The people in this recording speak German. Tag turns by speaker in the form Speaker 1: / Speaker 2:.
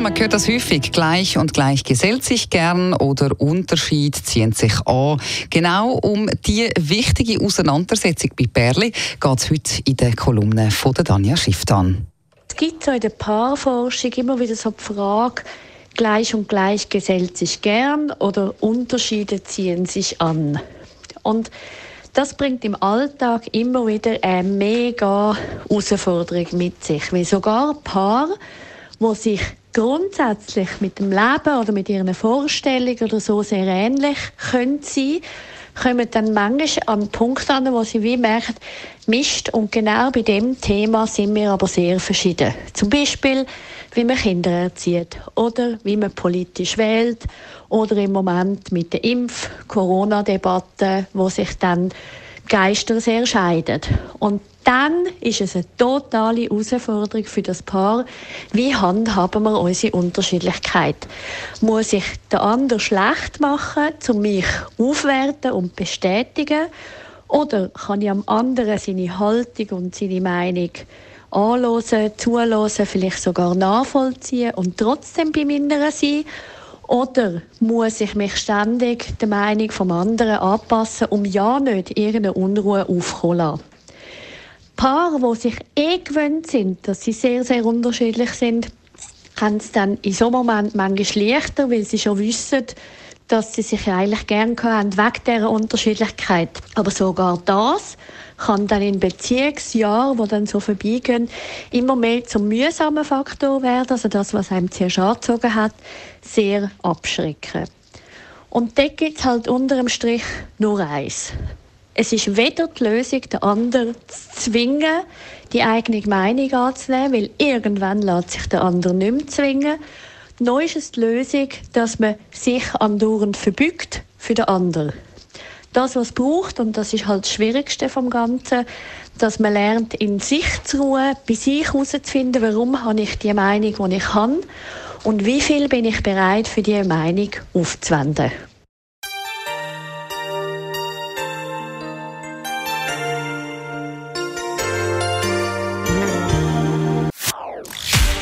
Speaker 1: Man hört das häufig. Gleich und gleich gesellt sich gern oder Unterschied ziehen sich an. Genau um die wichtige Auseinandersetzung bei Perli geht es heute in der Kolumne von Danja Schifftan.
Speaker 2: Es gibt so in der Paarforschung immer wieder so die Frage, gleich und gleich gesellt sich gern oder Unterschiede ziehen sich an. Und das bringt im Alltag immer wieder eine mega Herausforderung mit sich, weil sogar Paar, wo sich grundsätzlich mit dem Leben oder mit ihren Vorstellungen oder so sehr ähnlich können sein, kommen dann manchmal an einen Punkt an, wo sie wie merken, Mist, und genau bei dem Thema sind wir aber sehr verschieden. Zum Beispiel, wie man Kinder erzieht oder wie man politisch wählt oder im Moment mit der Impf-Corona-Debatte, wo sich dann Geister sehr scheiden. Und dann ist es eine totale Herausforderung für das Paar. Wie handhaben wir unsere Unterschiedlichkeit? Muss ich den anderen schlecht machen, um mich aufwerten und bestätigen? Oder kann ich am anderen seine Haltung und seine Meinung anhören, zuhören, vielleicht sogar nachvollziehen und trotzdem bei mir sein? Oder muss ich mich ständig der Meinung vom anderen anpassen, um ja nicht irgendeine Unruhe aufzukommen lassen? Paare, die sich eh gewöhnt sind, dass sie sehr, sehr unterschiedlich sind, haben es dann in so einem Moment manchmal leichter, weil sie schon wissen, dass sie sich eigentlich gerne haben wegen dieser Unterschiedlichkeit. Aber sogar das kann dann in Beziehungsjahren, die dann so vorbeigehen, immer mehr zum mühsamen Faktor werden, also das, was einem zuerst angezogen hat, sehr abschrecken. Und dort gibt es halt unter dem Strich nur eins. Es ist weder die Lösung, den anderen zu zwingen, die eigene Meinung anzunehmen, weil irgendwann lässt sich der andere nicht mehr zwingen. Neu ist die Lösung, dass man sich andauernd verbügt für den anderen. Das, was es braucht, und das ist halt das Schwierigste vom Ganzen, dass man lernt, in sich zu ruhen, bei sich herauszufinden, warum habe ich die Meinung, die ich habe und wie viel bin ich bereit, für diese Meinung aufzuwenden.